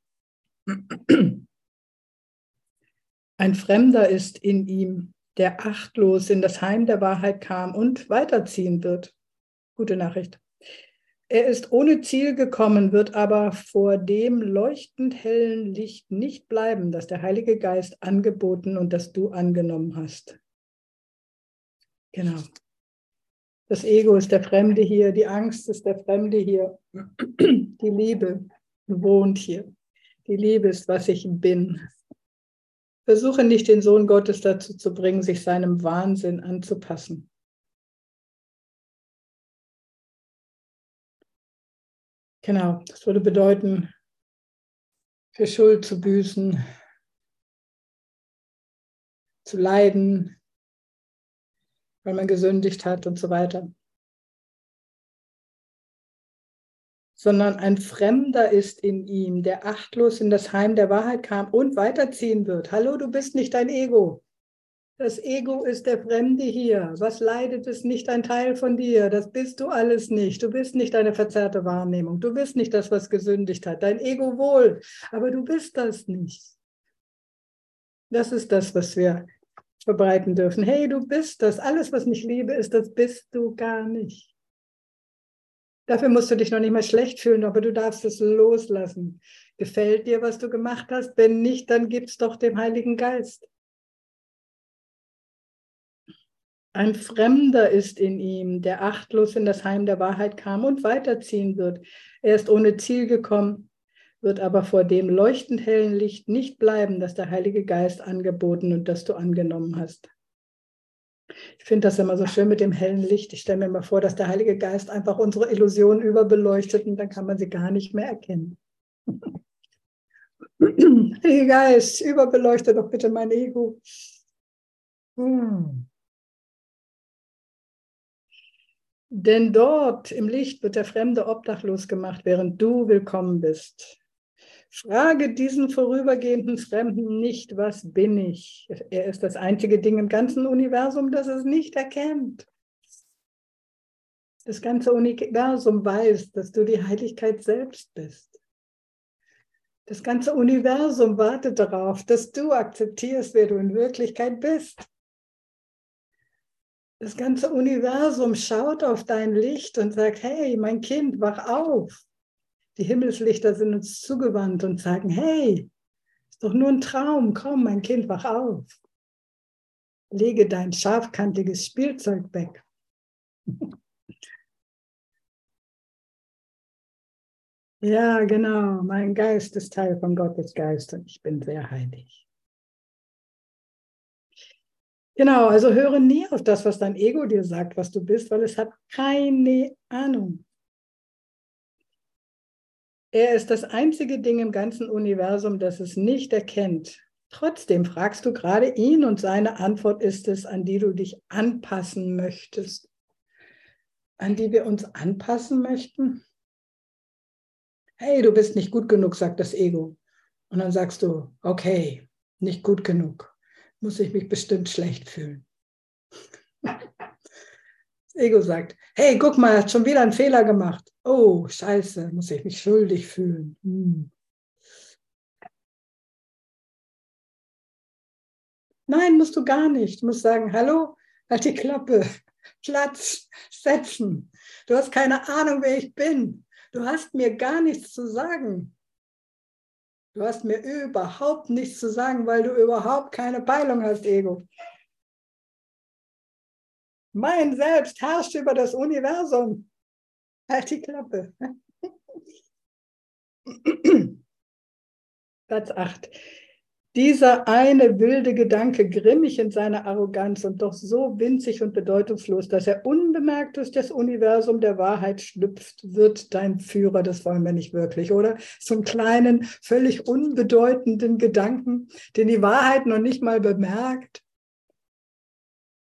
Ein Fremder ist in ihm, der achtlos in das Heim der Wahrheit kam und weiterziehen wird. Gute Nachricht. Er ist ohne Ziel gekommen, wird aber vor dem leuchtend hellen Licht nicht bleiben, das der Heilige Geist angeboten und das du angenommen hast. Genau. Das Ego ist der Fremde hier, die Angst ist der Fremde hier, die Liebe wohnt hier. Die Liebe ist, was ich bin. Versuche nicht, den Sohn Gottes dazu zu bringen, sich seinem Wahnsinn anzupassen. Genau, das würde bedeuten, für Schuld zu büßen, zu leiden, weil man gesündigt hat und so weiter. sondern ein Fremder ist in ihm, der achtlos in das Heim der Wahrheit kam und weiterziehen wird. Hallo, du bist nicht dein Ego. Das Ego ist der Fremde hier. Was leidet es nicht ein Teil von dir? Das bist du alles nicht. Du bist nicht eine verzerrte Wahrnehmung. Du bist nicht das, was gesündigt hat. Dein Ego wohl, aber du bist das nicht. Das ist das, was wir verbreiten dürfen. Hey, du bist das. Alles, was ich liebe, ist, das bist du gar nicht. Dafür musst du dich noch nicht mal schlecht fühlen, aber du darfst es loslassen. Gefällt dir, was du gemacht hast? Wenn nicht, dann gib es doch dem Heiligen Geist. Ein Fremder ist in ihm, der achtlos in das Heim der Wahrheit kam und weiterziehen wird. Er ist ohne Ziel gekommen, wird aber vor dem leuchtend hellen Licht nicht bleiben, das der Heilige Geist angeboten und das du angenommen hast. Ich finde das immer so schön mit dem hellen Licht. Ich stelle mir immer vor, dass der Heilige Geist einfach unsere Illusionen überbeleuchtet und dann kann man sie gar nicht mehr erkennen. Heiliger Geist, überbeleuchte doch bitte mein Ego. Hm. Denn dort im Licht wird der Fremde obdachlos gemacht, während du willkommen bist. Frage diesen vorübergehenden Fremden nicht, was bin ich? Er ist das einzige Ding im ganzen Universum, das es nicht erkennt. Das ganze Universum weiß, dass du die Heiligkeit selbst bist. Das ganze Universum wartet darauf, dass du akzeptierst, wer du in Wirklichkeit bist. Das ganze Universum schaut auf dein Licht und sagt, hey, mein Kind, wach auf. Die Himmelslichter sind uns zugewandt und sagen, hey, ist doch nur ein Traum, komm, mein Kind, wach auf. Lege dein scharfkantiges Spielzeug weg. (laughs) ja, genau, mein Geist ist Teil von Gottes Geist und ich bin sehr heilig. Genau, also höre nie auf das, was dein Ego dir sagt, was du bist, weil es hat keine Ahnung. Er ist das einzige Ding im ganzen Universum, das es nicht erkennt. Trotzdem fragst du gerade ihn und seine Antwort ist es, an die du dich anpassen möchtest. An die wir uns anpassen möchten? Hey, du bist nicht gut genug, sagt das Ego. Und dann sagst du, okay, nicht gut genug. Muss ich mich bestimmt schlecht fühlen. (laughs) Ego sagt, hey, guck mal, hat schon wieder einen Fehler gemacht. Oh, scheiße, muss ich mich schuldig fühlen. Hm. Nein, musst du gar nicht. Du musst sagen, hallo, halt die Klappe, (laughs) Platz, setzen. Du hast keine Ahnung, wer ich bin. Du hast mir gar nichts zu sagen. Du hast mir überhaupt nichts zu sagen, weil du überhaupt keine Peilung hast, Ego. Mein Selbst herrscht über das Universum. Halt die Klappe. (laughs) Satz 8. Dieser eine wilde Gedanke, grimmig in seiner Arroganz und doch so winzig und bedeutungslos, dass er unbemerkt durch das Universum der Wahrheit schlüpft, wird dein Führer. Das wollen wir nicht wirklich, oder? So einen kleinen, völlig unbedeutenden Gedanken, den die Wahrheit noch nicht mal bemerkt.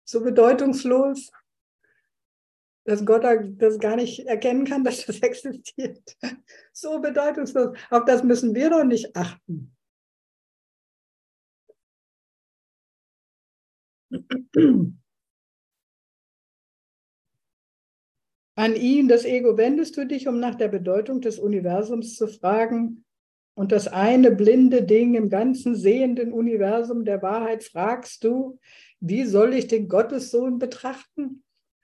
So bedeutungslos, dass Gott das gar nicht erkennen kann, dass das (laughs) existiert. So bedeutungslos. Auf das müssen wir doch nicht achten. An ihn, das Ego, wendest du dich, um nach der Bedeutung des Universums zu fragen. Und das eine blinde Ding im ganzen sehenden Universum der Wahrheit fragst du, wie soll ich den Gottessohn betrachten?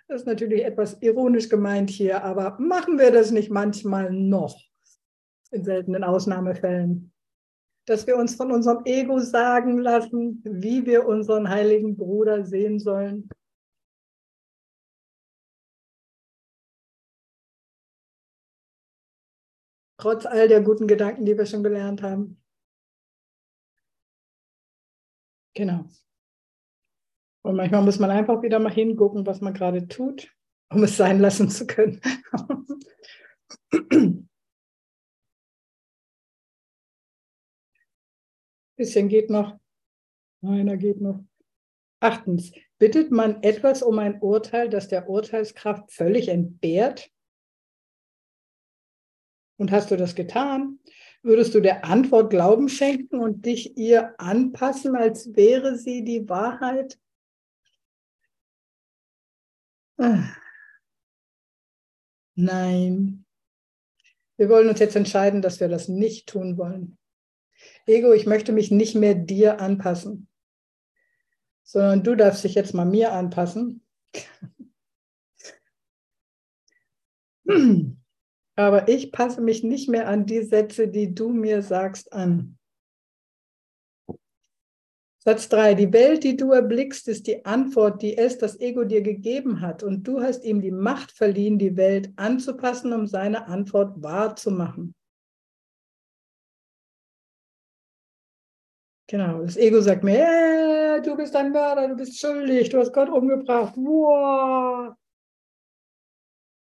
Das ist natürlich etwas ironisch gemeint hier, aber machen wir das nicht manchmal noch in seltenen Ausnahmefällen? Dass wir uns von unserem Ego sagen lassen, wie wir unseren heiligen Bruder sehen sollen. Trotz all der guten Gedanken, die wir schon gelernt haben. Genau. Und manchmal muss man einfach wieder mal hingucken, was man gerade tut, um es sein lassen zu können. (laughs) Bisschen geht noch. Einer geht noch. Achtens, bittet man etwas um ein Urteil, das der Urteilskraft völlig entbehrt? Und hast du das getan? Würdest du der Antwort Glauben schenken und dich ihr anpassen, als wäre sie die Wahrheit? Nein. Wir wollen uns jetzt entscheiden, dass wir das nicht tun wollen. Ego, ich möchte mich nicht mehr dir anpassen, sondern du darfst dich jetzt mal mir anpassen. (clears throat) Aber ich passe mich nicht mehr an die Sätze, die du mir sagst, an. Satz 3. Die Welt, die du erblickst, ist die Antwort, die es, das Ego, dir gegeben hat. Und du hast ihm die Macht verliehen, die Welt anzupassen, um seine Antwort wahrzumachen. Genau, das Ego sagt mir, hey, du bist ein Mörder, du bist schuldig, du hast Gott umgebracht. Wow.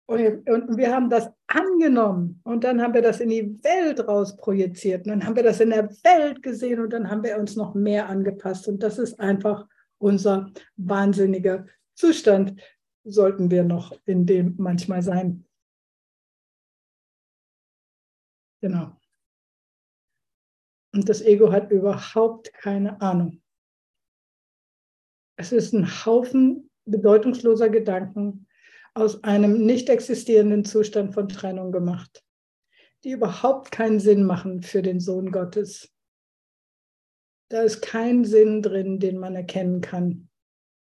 Und, und wir haben das angenommen und dann haben wir das in die Welt raus projiziert. Und dann haben wir das in der Welt gesehen und dann haben wir uns noch mehr angepasst. Und das ist einfach unser wahnsinniger Zustand. Sollten wir noch in dem manchmal sein. Genau. Und das Ego hat überhaupt keine Ahnung. Es ist ein Haufen bedeutungsloser Gedanken aus einem nicht existierenden Zustand von Trennung gemacht, die überhaupt keinen Sinn machen für den Sohn Gottes. Da ist kein Sinn drin, den man erkennen kann,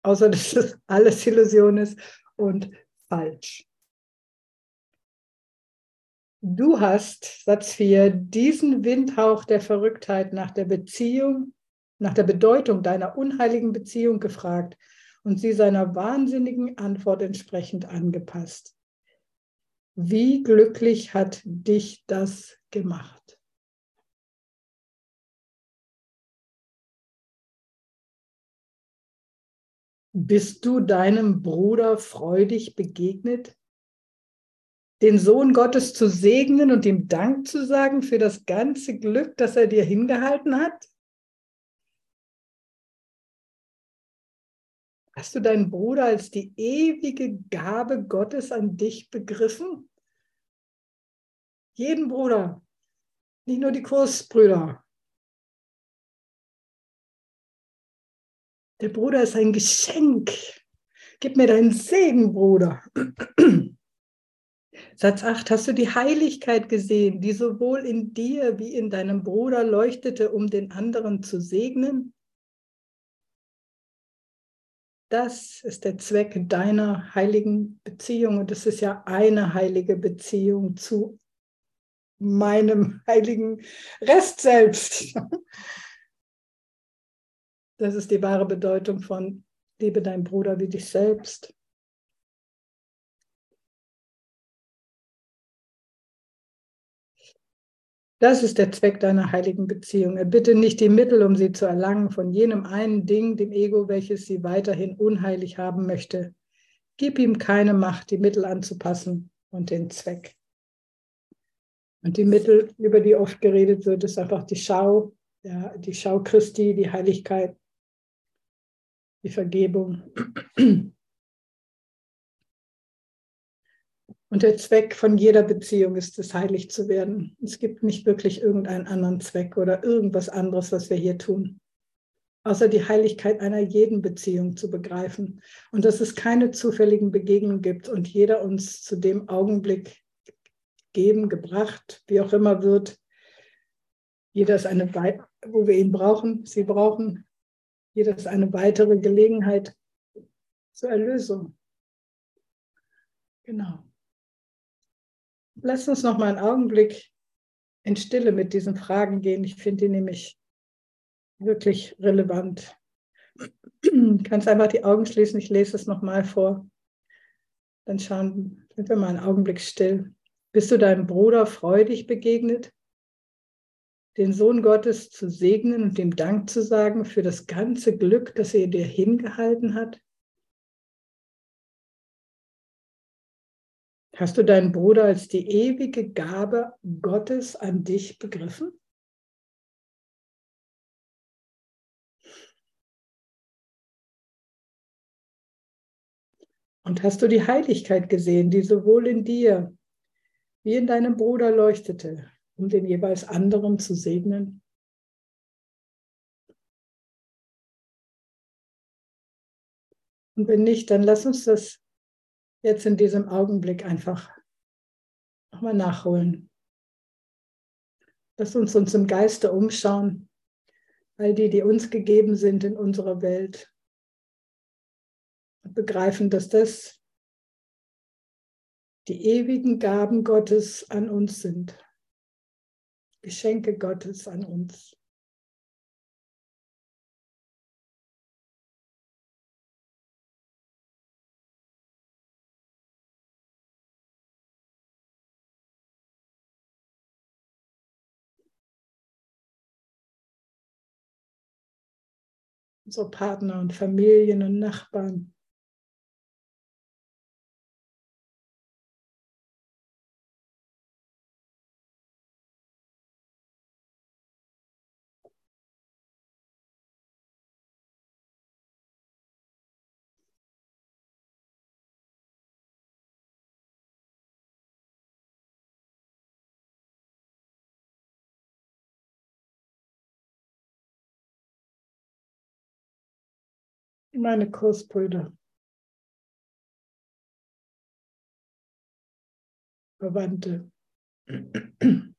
außer dass das alles Illusion ist und falsch. Du hast, Satz 4, diesen Windhauch der Verrücktheit nach der Beziehung, nach der Bedeutung deiner unheiligen Beziehung gefragt und sie seiner wahnsinnigen Antwort entsprechend angepasst. Wie glücklich hat dich das gemacht? Bist du deinem Bruder freudig begegnet? Den Sohn Gottes zu segnen und ihm Dank zu sagen für das ganze Glück, das er dir hingehalten hat? Hast du deinen Bruder als die ewige Gabe Gottes an dich begriffen? Jeden Bruder, nicht nur die Kursbrüder. Der Bruder ist ein Geschenk. Gib mir deinen Segen, Bruder. Satz 8, hast du die Heiligkeit gesehen, die sowohl in dir wie in deinem Bruder leuchtete, um den anderen zu segnen? Das ist der Zweck deiner heiligen Beziehung und es ist ja eine heilige Beziehung zu meinem heiligen Rest selbst. Das ist die wahre Bedeutung von liebe deinen Bruder wie dich selbst. Das ist der Zweck deiner heiligen Beziehung. Erbitte nicht die Mittel, um sie zu erlangen, von jenem einen Ding, dem Ego, welches sie weiterhin unheilig haben möchte. Gib ihm keine Macht, die Mittel anzupassen und den Zweck. Und die Mittel, über die oft geredet wird, ist einfach die Schau, ja, die Schau Christi, die Heiligkeit, die Vergebung. Und der Zweck von jeder Beziehung ist es, heilig zu werden. Es gibt nicht wirklich irgendeinen anderen Zweck oder irgendwas anderes, was wir hier tun, außer die Heiligkeit einer jeden Beziehung zu begreifen. Und dass es keine zufälligen Begegnungen gibt und jeder uns zu dem Augenblick geben, gebracht, wie auch immer wird. Jeder ist eine, wo wir ihn brauchen, sie brauchen. Jeder ist eine weitere Gelegenheit zur Erlösung. Genau. Lass uns noch mal einen Augenblick in Stille mit diesen Fragen gehen. Ich finde die nämlich wirklich relevant. Du (clears throat) kannst einfach die Augen schließen. Ich lese es noch mal vor. Dann schauen, sind wir mal einen Augenblick still. Bist du deinem Bruder freudig begegnet? Den Sohn Gottes zu segnen und ihm Dank zu sagen für das ganze Glück, das er dir hingehalten hat? Hast du deinen Bruder als die ewige Gabe Gottes an dich begriffen? Und hast du die Heiligkeit gesehen, die sowohl in dir wie in deinem Bruder leuchtete, um den jeweils anderen zu segnen? Und wenn nicht, dann lass uns das jetzt in diesem Augenblick einfach nochmal nachholen. Lass uns uns im Geiste umschauen, all die, die uns gegeben sind in unserer Welt. Und begreifen, dass das die ewigen Gaben Gottes an uns sind. Geschenke Gottes an uns. Unsere Partner und Familien und Nachbarn. Meine Kursbrüder, Verwandte. (clears throat)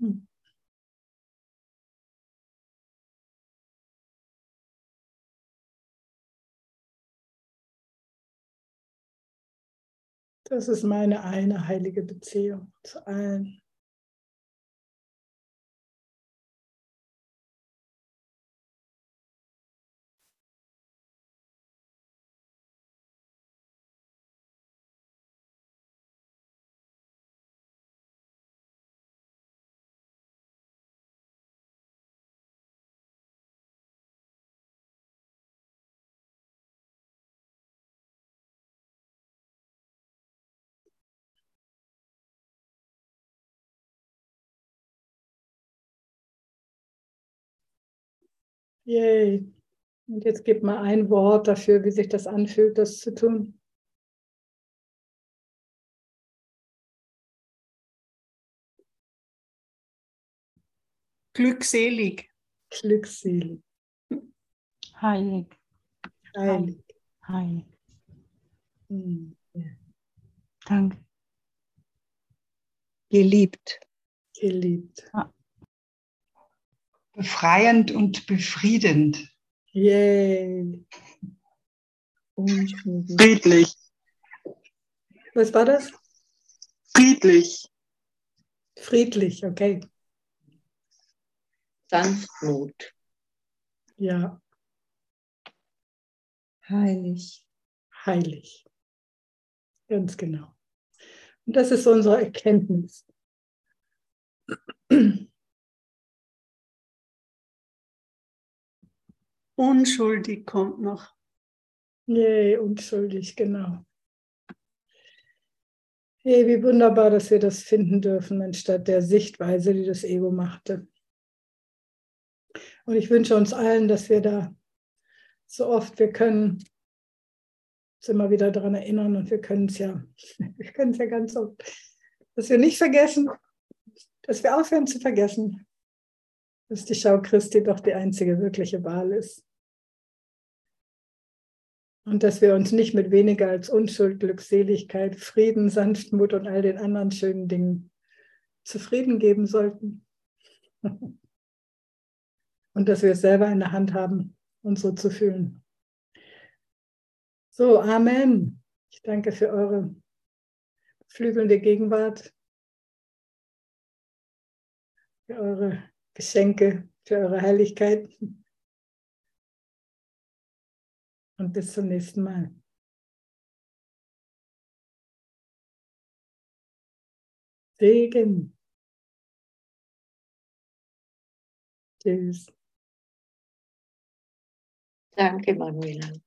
Hm. Das ist meine eine heilige Beziehung zu allen. Yay. Und jetzt gib mal ein Wort dafür, wie sich das anfühlt, das zu tun. Glückselig. glückselig, heilig, heilig. heilig. Hm. Danke. geliebt, Geliebt. Befreiend und befriedend, Yay. Friedlich, Was war das? friedlich, Friedlich, okay. Sanftmut, Ja, heilig, heilig. Ganz genau. Und das ist unsere Erkenntnis. Unschuldig kommt noch. Yay, unschuldig, genau. Hey, wie wunderbar, dass wir das finden dürfen, anstatt der Sichtweise, die das Ego machte. Und ich wünsche uns allen, dass wir da so oft wir können uns immer wieder daran erinnern und wir können es ja, (laughs) wir können es ja ganz oft, dass wir nicht vergessen, dass wir aufhören zu vergessen, dass die Schau Christi doch die einzige wirkliche Wahl ist. Und dass wir uns nicht mit weniger als Unschuld, Glückseligkeit, Frieden, Sanftmut und all den anderen schönen Dingen zufrieden geben sollten. (laughs) Und dass wir es selber in der Hand haben, uns so zu fühlen. So, Amen. Ich danke für eure flügelnde Gegenwart, für eure Geschenke, für eure Heiligkeit. Und bis zum nächsten Mal. Segen. Tschüss. danke Manuela.